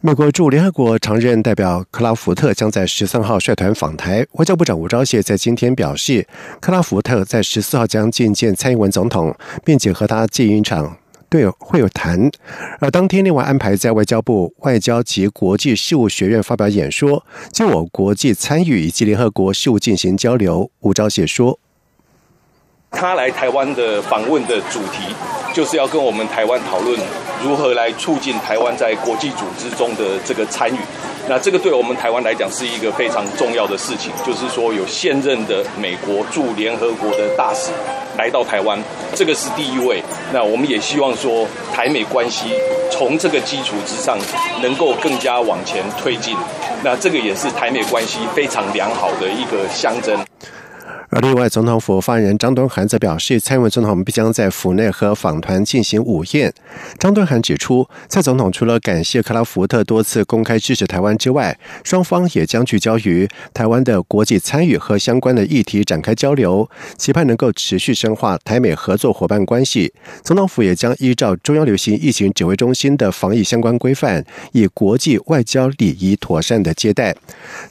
美国驻联合国常任代表克拉福特将在十三号率团访台。外交部长吴钊燮在今天表示，克拉福特在十四号将觐见蔡英文总统，并且和他进行一场对会有谈。而当天另外安排在外交部外交及国际事务学院发表演说，就我国际参与以及联合国事务进行交流。吴钊燮说：“他来台湾的访问的主题，就是要跟我们台湾讨论。”如何来促进台湾在国际组织中的这个参与？那这个对我们台湾来讲是一个非常重要的事情，就是说有现任的美国驻联合国的大使来到台湾，这个是第一位。那我们也希望说台美关系从这个基础之上能够更加往前推进。那这个也是台美关系非常良好的一个象征。而另外，总统府发言人张敦涵则表示，蔡英文总统必将在府内和访团进行午宴。张敦涵指出，蔡总统除了感谢克拉福特多次公开支持台湾之外，双方也将聚焦于台湾的国际参与和相关的议题展开交流，期盼能够持续深化台美合作伙伴关系。总统府也将依照中央流行疫情指挥中心的防疫相关规范，以国际外交礼仪妥善的接待。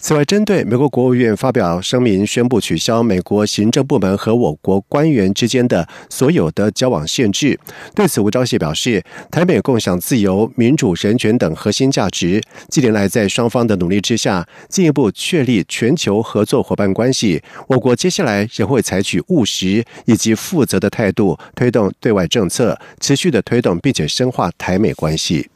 此外，针对美国国务院发表声明宣布取消美。国行政部门和我国官员之间的所有的交往限制。对此，吴钊燮表示，台美共享自由、民主、人权等核心价值。近年来，在双方的努力之下，进一步确立全球合作伙伴关系。我国接下来仍会采取务实以及负责的态度，推动对外政策，持续的推动并且深化台美关系。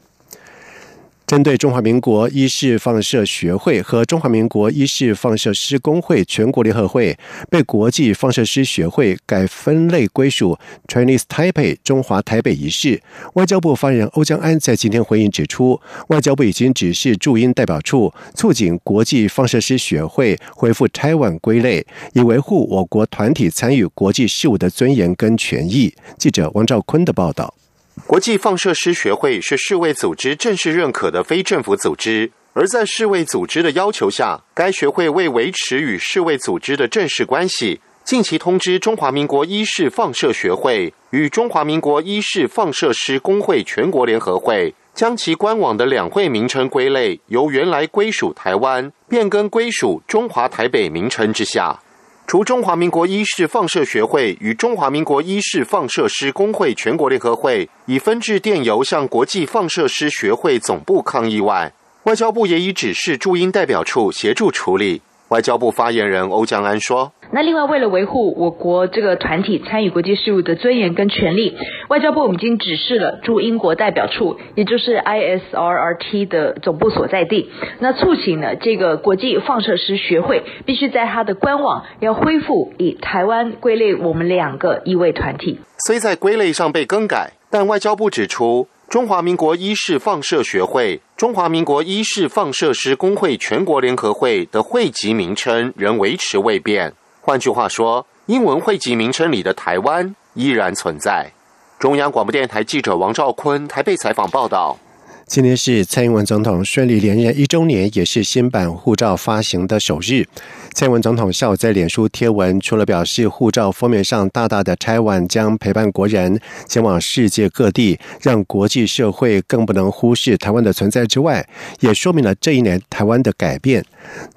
针对中华民国医事放射学会和中华民国医事放射师工会全国联合会被国际放射师学会改分类归属 Chinese Taipei 中华台北一事，外交部发言人欧江安在今天回应指出，外交部已经指示驻英代表处促进国际放射师学会恢复 Taiwan 归类，以维护我国团体参与国际事务的尊严跟权益。记者王兆坤的报道。国际放射师学会是世卫组织正式认可的非政府组织，而在世卫组织的要求下，该学会为维持与世卫组织的正式关系，近期通知中华民国医事放射学会与中华民国医事放射师工会全国联合会，将其官网的两会名称归类由原来归属台湾变更归属中华台北名称之下。除中华民国医事放射学会与中华民国医事放射师工会全国联合会以分制电邮向国际放射师学会总部抗议外，外交部也已指示驻英代表处协助处理。外交部发言人欧江安说：“那另外，为了维护我国这个团体参与国际事务的尊严跟权利，外交部已经指示了驻英国代表处，也就是 ISRRT 的总部所在地，那促请呢这个国际放射师学会必须在它的官网要恢复以台湾归类我们两个一位团体。虽在归类上被更改，但外交部指出。”中华民国医事放射学会、中华民国医事放射师工会全国联合会的会籍名称仍维持未变。换句话说，英文汇集名称里的台湾依然存在。中央广播电台记者王兆坤台北采访报道。今天是蔡英文总统顺利连任一周年，也是新版护照发行的首日。蔡英文总统下午在脸书贴文，除了表示护照封面上大大的 Taiwan 将陪伴国人前往世界各地，让国际社会更不能忽视台湾的存在之外，也说明了这一年台湾的改变。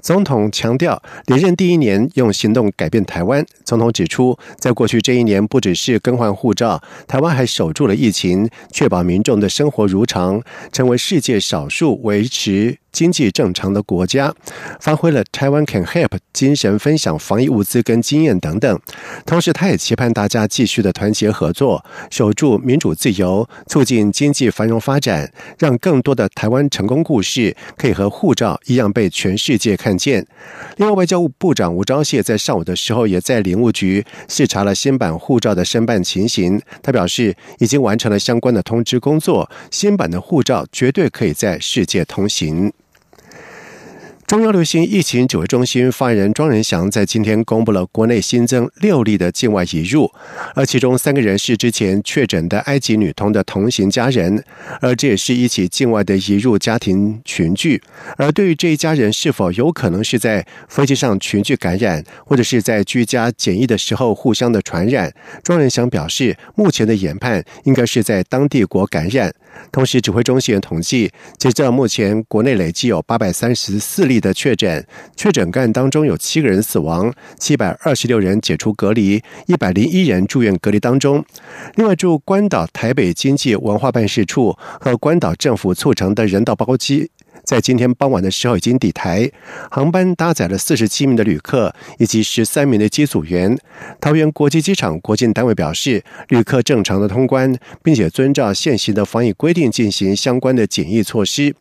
总统强调，连任第一年用行动改变台湾。总统指出，在过去这一年，不只是更换护照，台湾还守住了疫情，确保民众的生活如常，成为世界少数维持。经济正常的国家，发挥了 Taiwan Can Help 精神，分享防疫物资跟经验等等。同时，他也期盼大家继续的团结合作，守住民主自由，促进经济繁荣发展，让更多的台湾成功故事可以和护照一样被全世界看见。另外，外交部长吴钊燮在上午的时候也在领务局视察了新版护照的申办情形。他表示，已经完成了相关的通知工作，新版的护照绝对可以在世界通行。中央流行疫情指挥中心发言人庄仁祥在今天公布了国内新增六例的境外移入，而其中三个人是之前确诊的埃及女童的同行家人，而这也是一起境外的移入家庭群聚。而对于这一家人是否有可能是在飞机上群聚感染，或者是在居家检疫的时候互相的传染，庄仁祥表示，目前的研判应该是在当地国感染。同时，指挥中心统计，截至目前，国内累计有八百三十四例的确诊，确诊个案当中有七个人死亡，七百二十六人解除隔离，一百零一人住院隔离当中。另外，驻关岛台北经济文化办事处和关岛政府促成的人道包机。在今天傍晚的时候已经抵台，航班搭载了四十七名的旅客以及十三名的机组员。桃园国际机场国境单位表示，旅客正常的通关，并且遵照现行的防疫规定进行相关的检疫措施。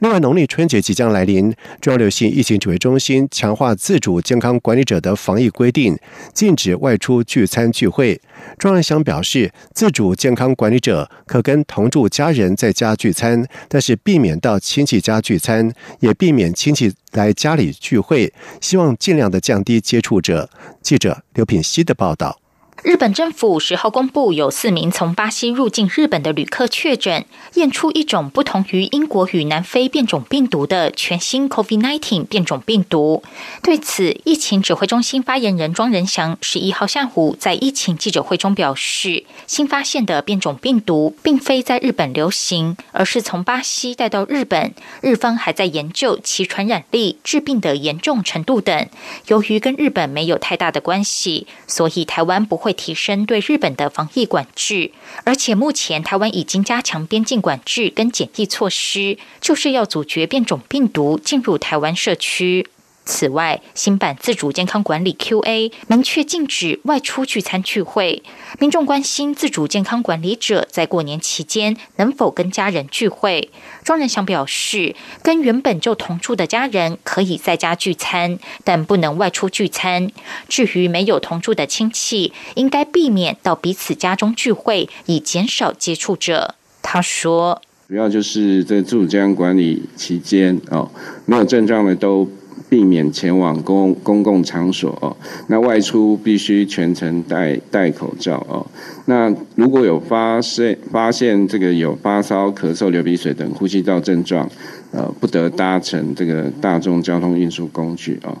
另外，农历春节即将来临，中央流行疫情指挥中心强化自主健康管理者的防疫规定，禁止外出聚餐聚会。庄仁祥表示，自主健康管理者可跟同住家人在家聚餐，但是避免到亲戚家聚餐，也避免亲戚来家里聚会，希望尽量的降低接触者。记者刘品希的报道。日本政府十号公布，有四名从巴西入境日本的旅客确诊，验出一种不同于英国与南非变种病毒的全新 COVID-19 变种病毒。对此，疫情指挥中心发言人庄仁祥十一号下午在疫情记者会中表示，新发现的变种病毒并非在日本流行，而是从巴西带到日本，日方还在研究其传染力、致病的严重程度等。由于跟日本没有太大的关系，所以台湾不会。会提升对日本的防疫管制，而且目前台湾已经加强边境管制跟检疫措施，就是要阻绝变种病毒进入台湾社区。此外，新版自主健康管理 Q&A 明确禁止外出聚餐聚会。民众关心自主健康管理者在过年期间能否跟家人聚会。庄仁祥表示，跟原本就同住的家人可以在家聚餐，但不能外出聚餐。至于没有同住的亲戚，应该避免到彼此家中聚会，以减少接触者。他说：“主要就是在自主健康管理期间哦，没有症状的都。”避免前往公公共场所哦，那外出必须全程戴戴口罩哦。那如果有发现发现这个有发烧、咳嗽、流鼻水等呼吸道症状，呃，不得搭乘这个大众交通运输工具哦。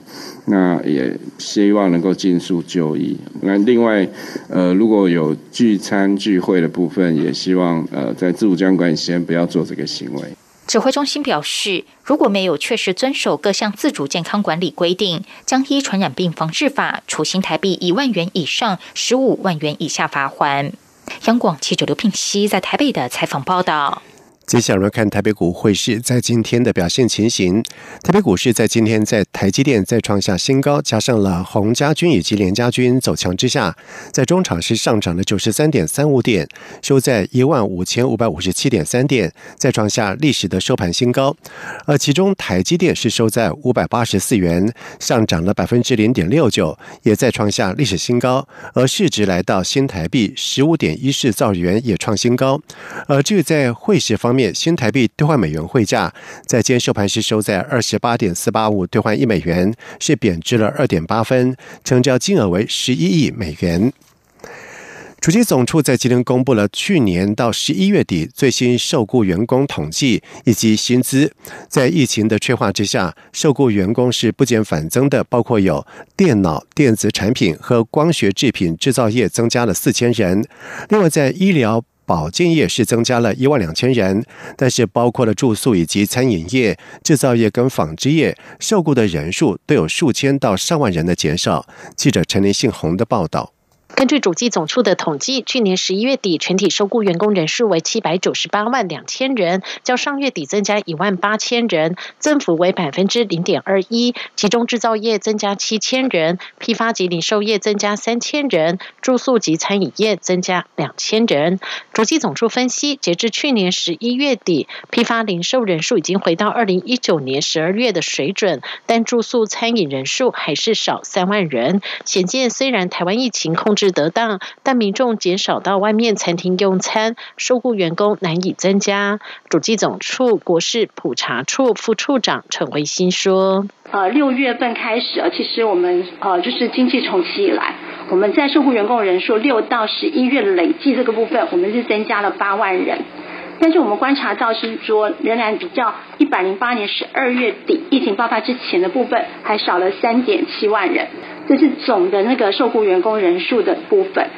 那也希望能够尽速就医。那另外，呃，如果有聚餐聚会的部分，也希望呃在自主监管先不要做这个行为。指挥中心表示，如果没有确实遵守各项自主健康管理规定，将依传染病防治法处新台币一万元以上十五万元以下罚款。央广记者刘聘熙在台北的采访报道。接下来我们看台北股汇市在今天的表现情形。台北股市在今天在台积电再创下新高，加上了洪家军以及联家军走强之下，在中场是上涨了九十三点三五点，收在一万五千五百五十七点三点，再创下历史的收盘新高。而其中台积电是收在五百八十四元，上涨了百分之零点六九，也再创下历史新高。而市值来到新台币十五点一四兆元，也创新高。而至于在汇市方面，新台币兑换美元汇价在今天收盘是收在二十八点四八五兑换一美元，是贬值了二点八分，成交金额为十一亿美元。主机总处在今天公布了去年到十一月底最新受雇员工统计以及薪资，在疫情的催化之下，受雇员工是不减反增的，包括有电脑、电子产品和光学制品制造业增加了四千人，另外在医疗。保健业是增加了一万两千人，但是包括了住宿以及餐饮业、制造业跟纺织业，受雇的人数都有数千到上万人的减少。记者陈林信洪的报道。根据主计总处的统计，去年十一月底全体受雇员工人数为七百九十八万两千人，较上月底增加一万八千人，增幅为百分之零点二一。其中制造业增加七千人，批发及零售业增加三千人，住宿及餐饮业增加两千人。主计总处分析，截至去年十一月底，批发零售人数已经回到二零一九年十二月的水准，但住宿餐饮人数还是少三万人。显见，虽然台湾疫情控制得当，但民众减少到外面餐厅用餐，受雇员工难以增加。主计总处国事普查处副处长陈维新说：“呃，六月份开始啊，其实我们呃就是经济重启以来，我们在受雇员工人数六到十一月累计这个部分，我们是增加了八万人。但是我们观察到是说，仍然比较一百零八年十二月底疫情爆发之前的部分，还少了三点七万人。这是总的那个受雇员工人数的部分。”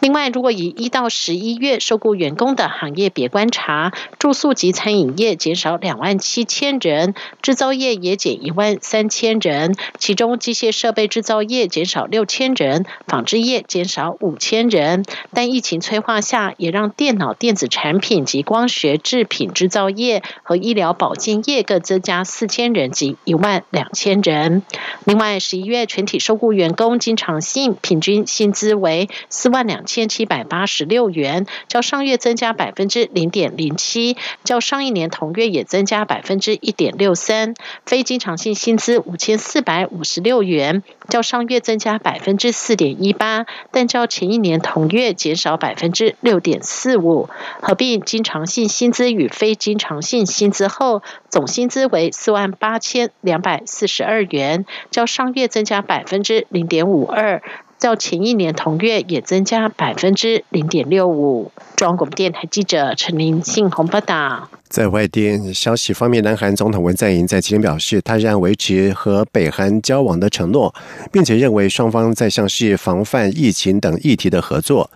另外，如果以一到十一月受雇员工的行业别观察，住宿及餐饮业减少两万七千人，制造业也减一万三千人，其中机械设备制造业减少六千人，纺织业减少五千人。但疫情催化下，也让电脑电子产品及光学制品制造业和医疗保健业各增加四千人及一万两千人。另外，十一月全体受雇员工经常性平均薪资为四万两。千七百八十六元，较上月增加百分之零点零七，较上一年同月也增加百分之一点六三。非经常性薪资五千四百五十六元，较上月增加百分之四点一八，但较前一年同月减少百分之六点四五。合并经常性薪资与非经常性薪资后，总薪资为四万八千两百四十二元，较上月增加百分之零点五二。较前一年同月也增加百分之零点六五。中央广播电台记者陈林信宏报道。在外电消息方面，南韩总统文在寅在今天表示，他仍然维持和北韩交往的承诺，并且认为双方在像是防范疫情等议题的合作，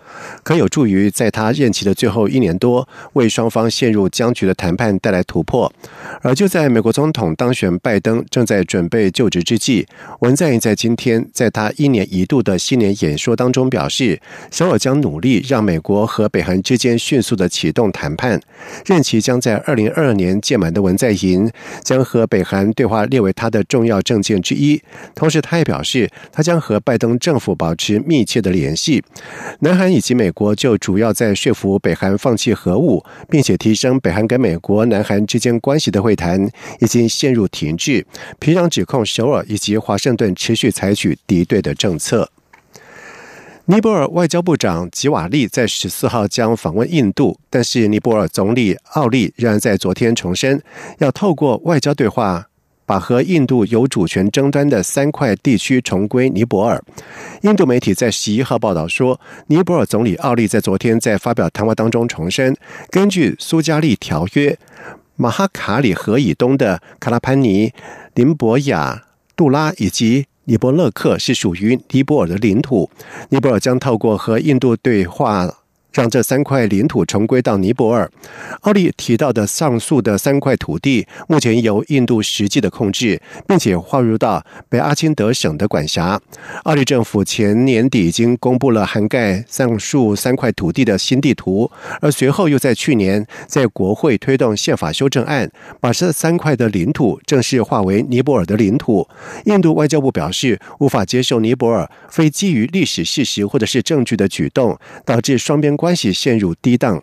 可有助于在他任期的最后一年多，为双方陷入僵局的谈判带来突破。而就在美国总统当选拜登正在准备就职之际，文在寅在今天在他一年一度的新年演说当中表示，首尔将努力让美国和北韩之间迅速的启动谈判，任期将在。二零二二年届满的文在寅将和北韩对话列为他的重要政见之一。同时，他也表示，他将和拜登政府保持密切的联系。南韩以及美国就主要在说服北韩放弃核武，并且提升北韩跟美国、南韩之间关系的会谈已经陷入停滞。平壤指控首尔以及华盛顿持续采取敌对的政策。尼泊尔外交部长吉瓦利在十四号将访问印度，但是尼泊尔总理奥利仍然在昨天重申，要透过外交对话，把和印度有主权争端的三块地区重归尼泊尔。印度媒体在十一号报道说，尼泊尔总理奥利在昨天在发表谈话当中重申，根据苏加利条约，马哈卡里河以东的卡拉潘尼、林博亚、杜拉以及。尼泊勒克是属于尼泊尔的领土，尼泊尔将透过和印度对话。让这三块领土重归到尼泊尔。奥利提到的上述的三块土地，目前由印度实际的控制，并且划入到北阿钦德省的管辖。奥利政府前年底已经公布了涵盖上述三块土地的新地图，而随后又在去年在国会推动宪法修正案，把这三块的领土正式划为尼泊尔的领土。印度外交部表示，无法接受尼泊尔非基于历史事实或者是证据的举动，导致双边。关系陷入低档。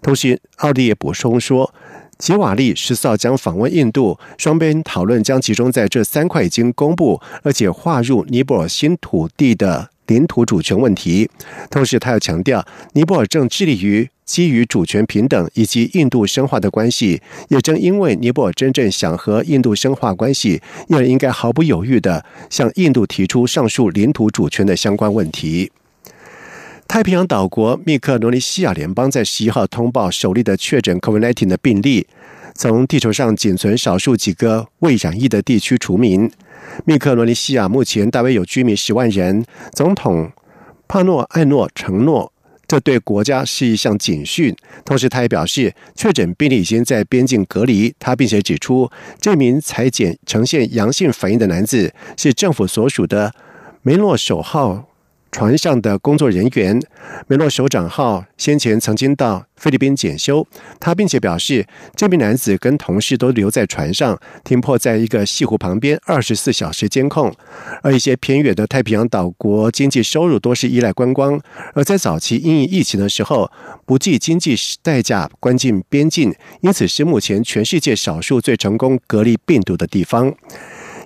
同时，奥利也补充说，吉瓦利十四号将访问印度，双边讨论将集中在这三块已经公布而且划入尼泊尔新土地的领土主权问题。同时，他要强调，尼泊尔正致力于基于主权平等以及印度深化的关系。也正因为尼泊尔真正想和印度深化关系，因而应该毫不犹豫的向印度提出上述领土主权的相关问题。太平洋岛国密克罗尼西亚联邦在十一号通报首例的确诊 COVID-19 的病例，从地球上仅存少数几个未染疫的地区除名。密克罗尼西亚目前大约有居民十万人。总统帕诺艾诺承诺，这对国家是一项警讯。同时，他也表示，确诊病例已经在边境隔离。他并且指出，这名裁检呈现阳性反应的男子是政府所属的梅诺首号。船上的工作人员梅洛首长号先前曾经到菲律宾检修，他并且表示，这名男子跟同事都留在船上，停泊在一个西湖旁边，二十四小时监控。而一些偏远的太平洋岛国经济收入多是依赖观光，而在早期因疫情的时候，不计经济代价关进边境，因此是目前全世界少数最成功隔离病毒的地方。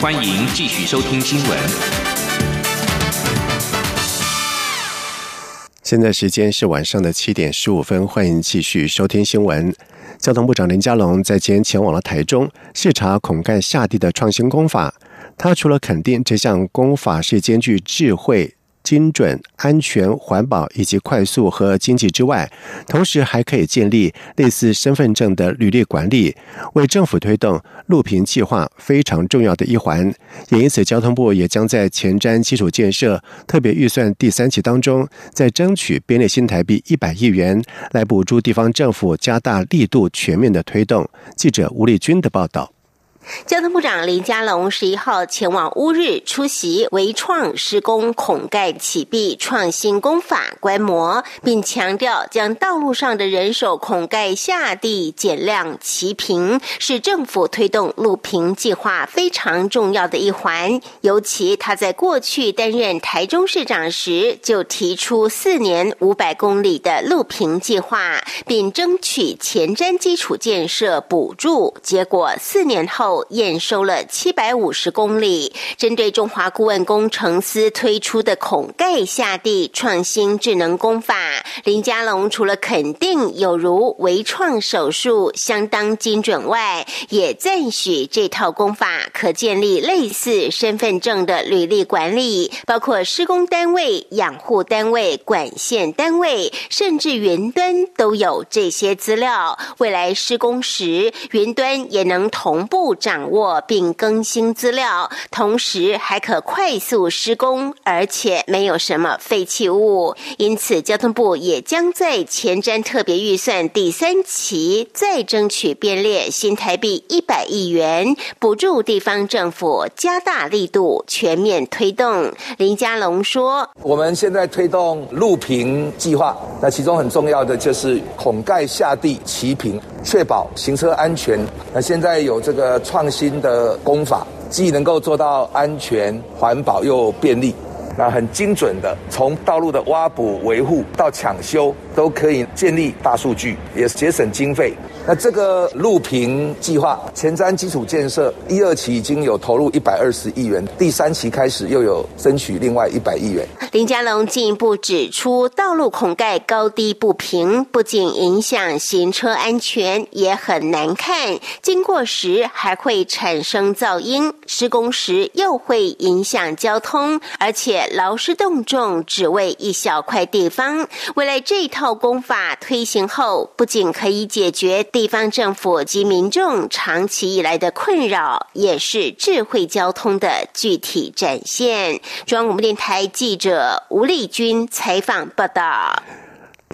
欢迎继续收听新闻。现在时间是晚上的七点十五分，欢迎继续收听新闻。交通部长林佳龙在今天前往了台中视察孔干下地的创新工法，他除了肯定这项工法是兼具智慧。精准、安全、环保以及快速和经济之外，同时还可以建立类似身份证的履历管理，为政府推动路平计划非常重要的一环。也因此，交通部也将在前瞻基础建设特别预算第三期当中，在争取编列新台币一百亿元，来补助地方政府加大力度全面的推动。记者吴丽君的报道。交通部长林佳龙十一号前往乌日出席微创施工孔盖起壁创新工法观摩，并强调将道路上的人手孔盖下地减量齐平，是政府推动路平计划非常重要的一环。尤其他在过去担任台中市长时，就提出四年五百公里的路平计划，并争取前瞻基础建设补助，结果四年后。验收了七百五十公里。针对中华顾问工程司推出的孔盖下地创新智能工法，林家龙除了肯定有如微创手术相当精准外，也赞许这套工法可建立类似身份证的履历管理，包括施工单位、养护单位、管线单位，甚至云端都有这些资料。未来施工时，云端也能同步。掌握并更新资料，同时还可快速施工，而且没有什么废弃物。因此，交通部也将在前瞻特别预算第三期再争取编列新台币一百亿元，补助地方政府加大力度全面推动。林佳龙说：“我们现在推动路平计划，那其中很重要的就是孔盖下地齐平，确保行车安全。那现在有这个创。”新的工法，既能够做到安全、环保又便利，那很精准的，从道路的挖补维护到抢修，都可以建立大数据，也节省经费。那这个路平计划前瞻基础建设一二期已经有投入一百二十亿元，第三期开始又有争取另外一百亿元。林佳龙进一步指出，道路孔盖高低不平，不仅影响行车安全，也很难看。经过时还会产生噪音，施工时又会影响交通，而且劳师动众，只为一小块地方。未来这套功法推行后，不仅可以解决。地方政府及民众长期以来的困扰，也是智慧交通的具体展现。中央广播电台记者吴丽君采访报道。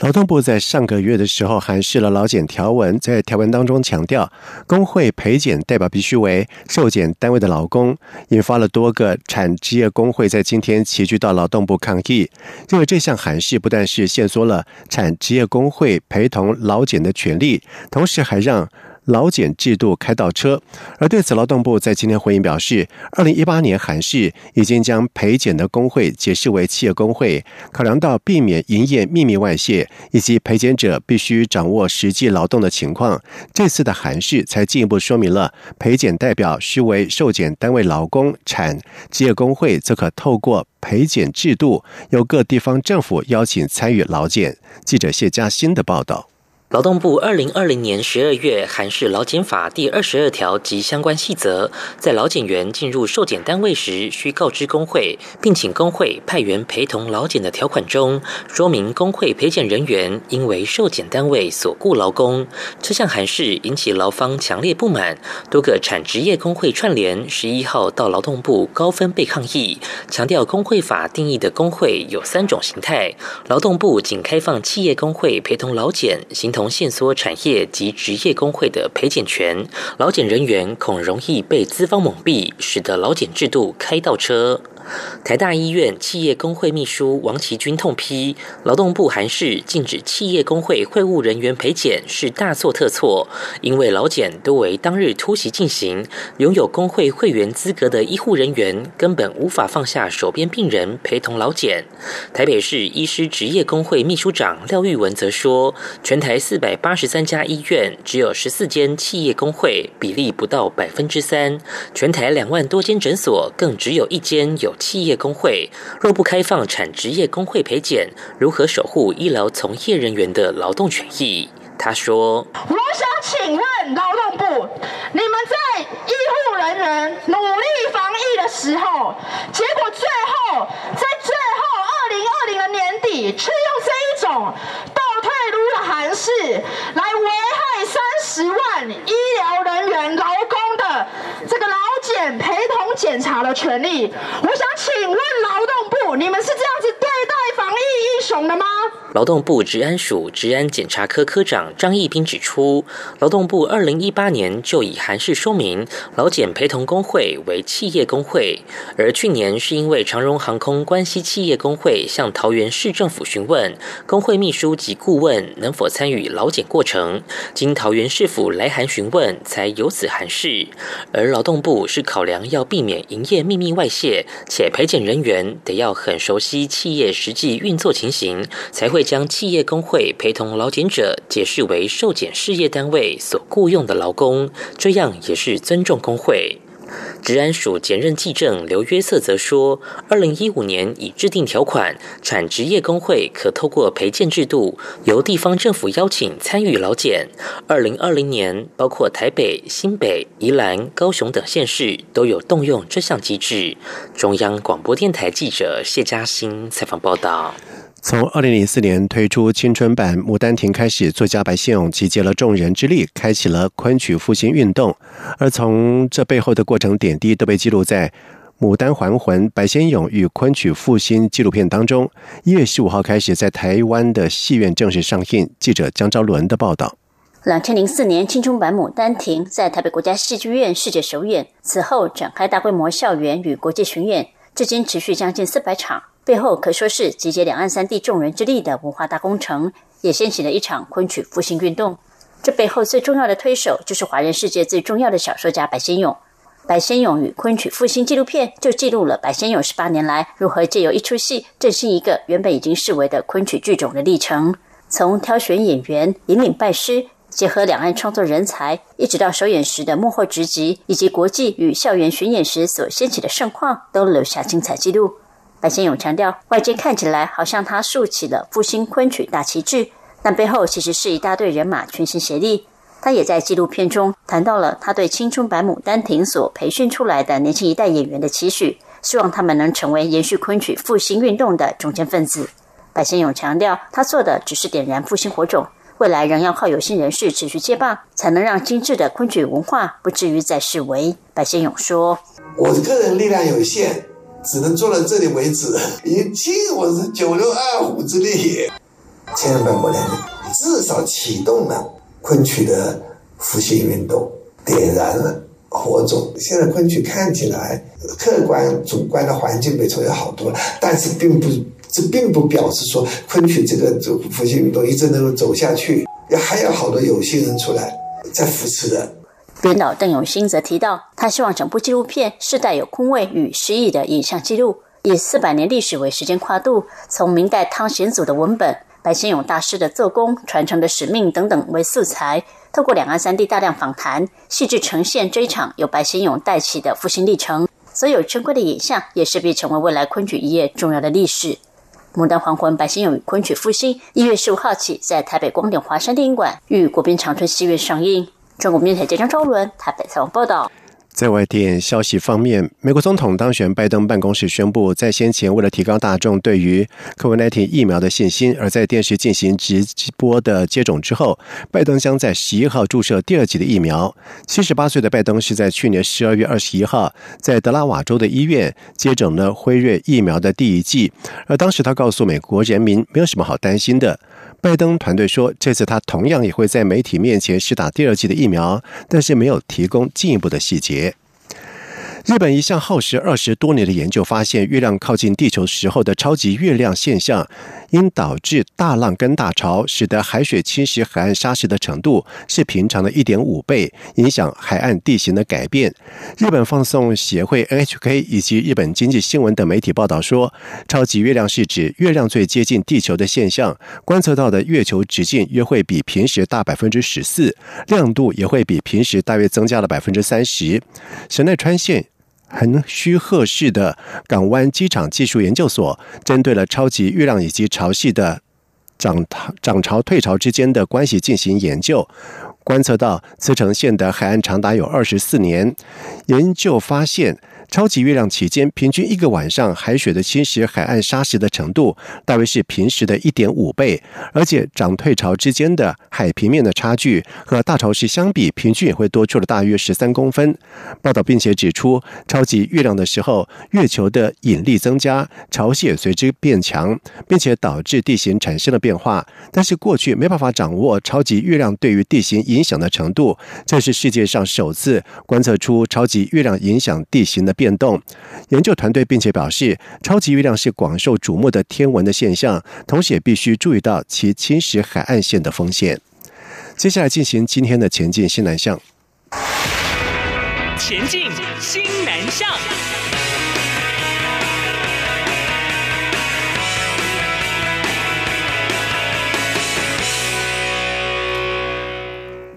劳动部在上个月的时候函释了劳检条文，在条文当中强调，工会陪检代表必须为受检单位的劳工，引发了多个产职业工会在今天齐聚到劳动部抗议，认为这项函释不但是限缩了产职业工会陪同劳检的权利，同时还让。劳检制度开倒车，而对此，劳动部在今天回应表示，二零一八年函释已经将陪检的工会解释为企业工会，考量到避免营业秘密外泄，以及陪检者必须掌握实际劳动的情况，这次的函释才进一步说明了陪检代表须为受检单位劳工，产企业工会则可透过陪检制度，由各地方政府邀请参与劳检。记者谢佳欣的报道。劳动部二零二零年十二月函释劳检法第二十二条及相关细则，在劳检员进入受检单位时，需告知工会，并请工会派员陪同劳检的条款中，说明工会陪检人员因为受检单位所雇劳工。这项函释引起劳方强烈不满，多个产职业工会串联十一号到劳动部高分被抗议，强调工会法定义的工会有三种形态，劳动部仅开放企业工会陪同劳检，形同。限缩产业及职业工会的陪检权，劳检人员恐容易被资方蒙蔽，使得劳检制度开倒车。台大医院企业工会秘书王其军痛批，劳动部函示禁止企业工会会务人员陪检是大错特错，因为劳检都为当日突袭进行，拥有工会会员资格的医护人员根本无法放下手边病人陪同劳检。台北市医师职业工会秘书长廖玉文则说，全台四百八十三家医院只有十四间企业工会，比例不到百分之三，全台两万多间诊所更只有一间有企业工会。若不开放产职业工会陪检，如何守护医疗从业人员的劳动权益？他说：“我想请问劳动部，你们在医护人员努力防疫的时候，结果最后在最后二零二零的年底，却用这一种倒退路的函式来危害三十万医疗人员劳工的这个劳检陪同检查的权利。我想请问劳动部，你们是这样子对待防疫英雄的吗？”劳动部治安署治安检查科科长张义斌指出，劳动部二零一八年就以函示说明劳检陪同工会为企业工会，而去年是因为长荣航空关系企业工会向桃园市政府询问工会秘书及顾问能否参与劳检过程，经桃园市府来函询问，才有此函示。而劳动部是考量要避免营业秘密外泄，且陪检人员得要很熟悉企业实际运作情形，才会。将企业工会陪同劳检者解释为受检事业单位所雇佣的劳工，这样也是尊重工会。治安署检任记证刘约瑟则说，二零一五年已制定条款，产职业工会可透过陪建制度，由地方政府邀请参与劳检。二零二零年，包括台北、新北、宜兰、高雄等县市都有动用这项机制。中央广播电台记者谢嘉欣采访报道。从二零零四年推出青春版《牡丹亭》开始，作家白先勇集结了众人之力，开启了昆曲复兴运动。而从这背后的过程点滴，都被记录在《牡丹还魂》白先勇与昆曲复兴纪录片当中。一月十五号开始在台湾的戏院正式上映。记者江昭伦的报道。两千零四年青春版《牡丹亭》在台北国家戏剧院世界首演，此后展开大规模校园与国际巡演，至今持续将近四百场。背后可说是集结两岸三地众人之力的文化大工程，也掀起了一场昆曲复兴运动。这背后最重要的推手就是华人世界最重要的小说家白先勇。白先勇与昆曲复兴纪录片就记录了白先勇十八年来如何借由一出戏振兴一个原本已经视为的昆曲剧种的历程。从挑选演员、引领拜师，结合两岸创作人才，一直到首演时的幕后直击，以及国际与校园巡演时所掀起的盛况，都留下精彩记录。白先勇强调，外界看起来好像他竖起了复兴昆曲大旗帜，但背后其实是一大队人马全心协力。他也在纪录片中谈到了他对青春版《牡丹亭》所培训出来的年轻一代演员的期许，希望他们能成为延续昆曲复兴运动的中坚分子。白先勇强调，他做的只是点燃复兴火种，未来仍要靠有心人士持续接棒，才能让精致的昆曲文化不至于再式微。白先勇说：“我的个人力量有限。”只能做到这里为止，以尽我是九牛二虎之力，千万不能至少启动了昆曲的复兴运动，点燃了火种。现在昆曲看起来客观主观的环境比从前好多了，但是并不这并不表示说昆曲这个这复兴运动一直能够走下去，也还有好多有心人出来在扶持的。编导邓永新则提到，他希望整部纪录片是带有空位与诗意的影像记录，以四百年历史为时间跨度，从明代汤显祖的文本、白先勇大师的做工、传承的使命等等为素材，透过两岸三地大量访谈，细致呈现这一场由白先勇带起的复兴历程。所有珍贵的影像也势必成为未来昆曲一页重要的历史。牡丹黄昏，白先勇昆曲复兴，一月十五号起在台北光点华山电影馆与国宾长春戏院上映。中国面体记者周伦台北采访报道。在外电消息方面，美国总统当选拜登办公室宣布，在先前为了提高大众对于 COVID-19 疫苗的信心，而在电视进行直播的接种之后，拜登将在十一号注射第二剂的疫苗。七十八岁的拜登是在去年十二月二十一号在德拉瓦州的医院接种了辉瑞疫苗的第一剂，而当时他告诉美国人民，没有什么好担心的。拜登团队说，这次他同样也会在媒体面前试打第二剂的疫苗，但是没有提供进一步的细节。日本一项耗时二十多年的研究发现，月亮靠近地球时候的超级月亮现象，因导致大浪跟大潮，使得海水侵蚀海岸沙石的程度是平常的一点五倍，影响海岸地形的改变。日本放送协会 NHK 以及日本经济新闻等媒体报道说，超级月亮是指月亮最接近地球的现象，观测到的月球直径约会比平时大百分之十四，亮度也会比平时大约增加了百分之三十。神奈川县。横须贺市的港湾机场技术研究所，针对了超级月亮以及潮汐的涨涨潮、退潮之间的关系进行研究，观测到茨城县的海岸长达有二十四年。研究发现。超级月亮期间，平均一个晚上海水的侵蚀海岸沙石的程度，大约是平时的一点五倍。而且涨退潮之间的海平面的差距和大潮时相比，平均也会多出了大约十三公分。报道并且指出，超级月亮的时候，月球的引力增加，潮汐也随之变强，并且导致地形产生了变化。但是过去没办法掌握超级月亮对于地形影响的程度，这是世界上首次观测出超级月亮影响地形的变。动，研究团队并且表示，超级月亮是广受瞩目的天文的现象，同时也必须注意到其侵蚀海岸线的风险。接下来进行今天的前进新南向，前进新南向。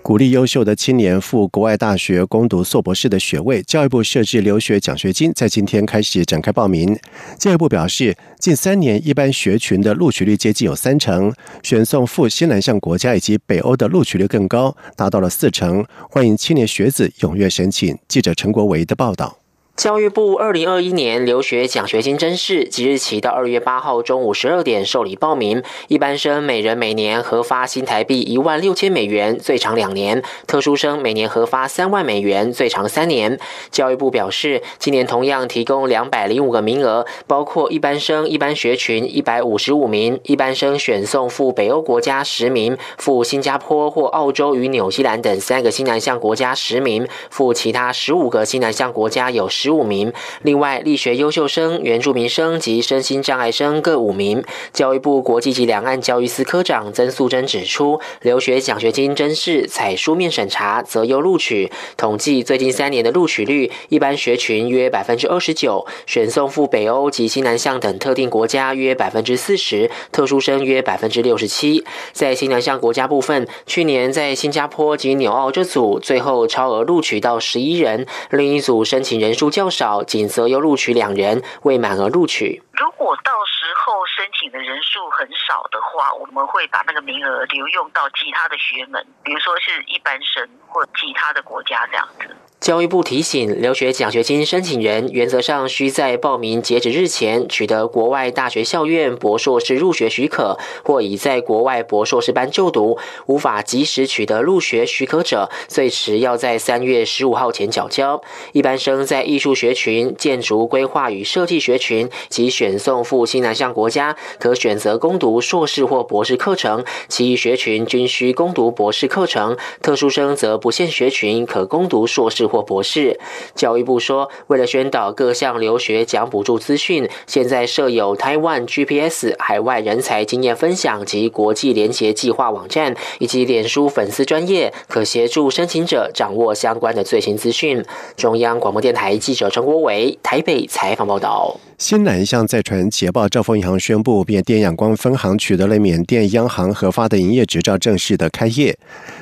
鼓励优秀的青年赴国外大学攻读硕博士的学位，教育部设置留学奖学金，在今天开始展开报名。教育部表示，近三年一般学群的录取率接近有三成，选送赴西南向国家以及北欧的录取率更高，达到了四成。欢迎青年学子踊跃申请。记者陈国维的报道。教育部二零二一年留学奖学金甄试即日起到二月八号中午十二点受理报名。一般生每人每年核发新台币一万六千美元，最长两年；特殊生每年核发三万美元，最长三年。教育部表示，今年同样提供两百零五个名额，包括一般生一般学群一百五十五名，一般生选送赴北欧国家十名，赴新加坡或澳洲与纽西兰等三个新南向国家十名，赴其他十五个新南向国家有十。十五名，另外力学优秀生、原住民生及身心障碍生各五名。教育部国际及两岸教育司科长曾素贞指出，留学奖学金真试采书面审查，择优录取。统计最近三年的录取率，一般学群约百分之二十九，选送赴北欧及西南向等特定国家约百分之四十，特殊生约百分之六十七。在西南向国家部分，去年在新加坡及纽澳这组最后超额录取到十一人，另一组申请人数。较少，仅择优录取两人，未满额录取。如果到时候申请的人数很少的话，我们会把那个名额留用到其他的学门，比如说是一般生或其他的国家这样子。教育部提醒，留学奖学金申请人原则上需在报名截止日前取得国外大学校院博硕士入学许可，或已在国外博硕士班就读。无法及时取得入学许可者，最迟要在三月十五号前缴交。一般生在艺术学群、建筑规划与设计学群及选送赴新南向国家，可选择攻读硕士或博士课程；其余学群均需攻读博士课程。特殊生则不限学群，可攻读硕士。或博士，教育部说，为了宣导各项留学奖补助资讯，现在设有台湾 GPS 海外人才经验分享及国际联结计划网站，以及脸书粉丝专业，可协助申请者掌握相关的最新资讯。中央广播电台记者陈国伟台北采访报道。新南向在传捷报，兆丰银行宣布缅甸仰光分行取得了缅甸央行核发的营业执照，正式的开业。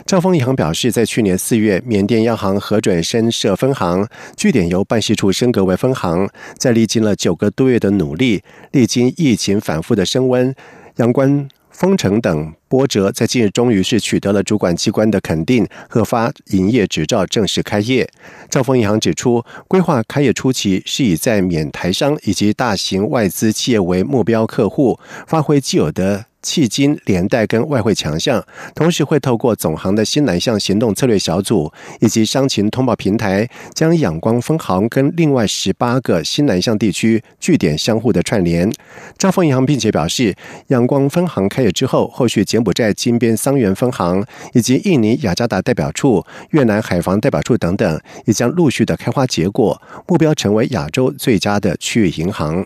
兆丰银行表示，在去年四月，缅甸央行核准申设分行，据点由办事处升格为分行。在历经了九个多月的努力，历经疫情反复的升温，阳关。封城等波折，在近日终于是取得了主管机关的肯定，核发营业执照，正式开业。兆丰银行指出，规划开业初期是以在缅台商以及大型外资企业为目标客户，发挥既有的。迄今连带跟外汇强项，同时会透过总行的新南向行动策略小组以及商情通报平台，将仰光分行跟另外十八个新南向地区据点相互的串联。兆丰银行并且表示，仰光分行开业之后，后续柬埔寨金边桑园分行以及印尼雅加达代表处、越南海防代表处等等，也将陆续的开花结果，目标成为亚洲最佳的区域银行。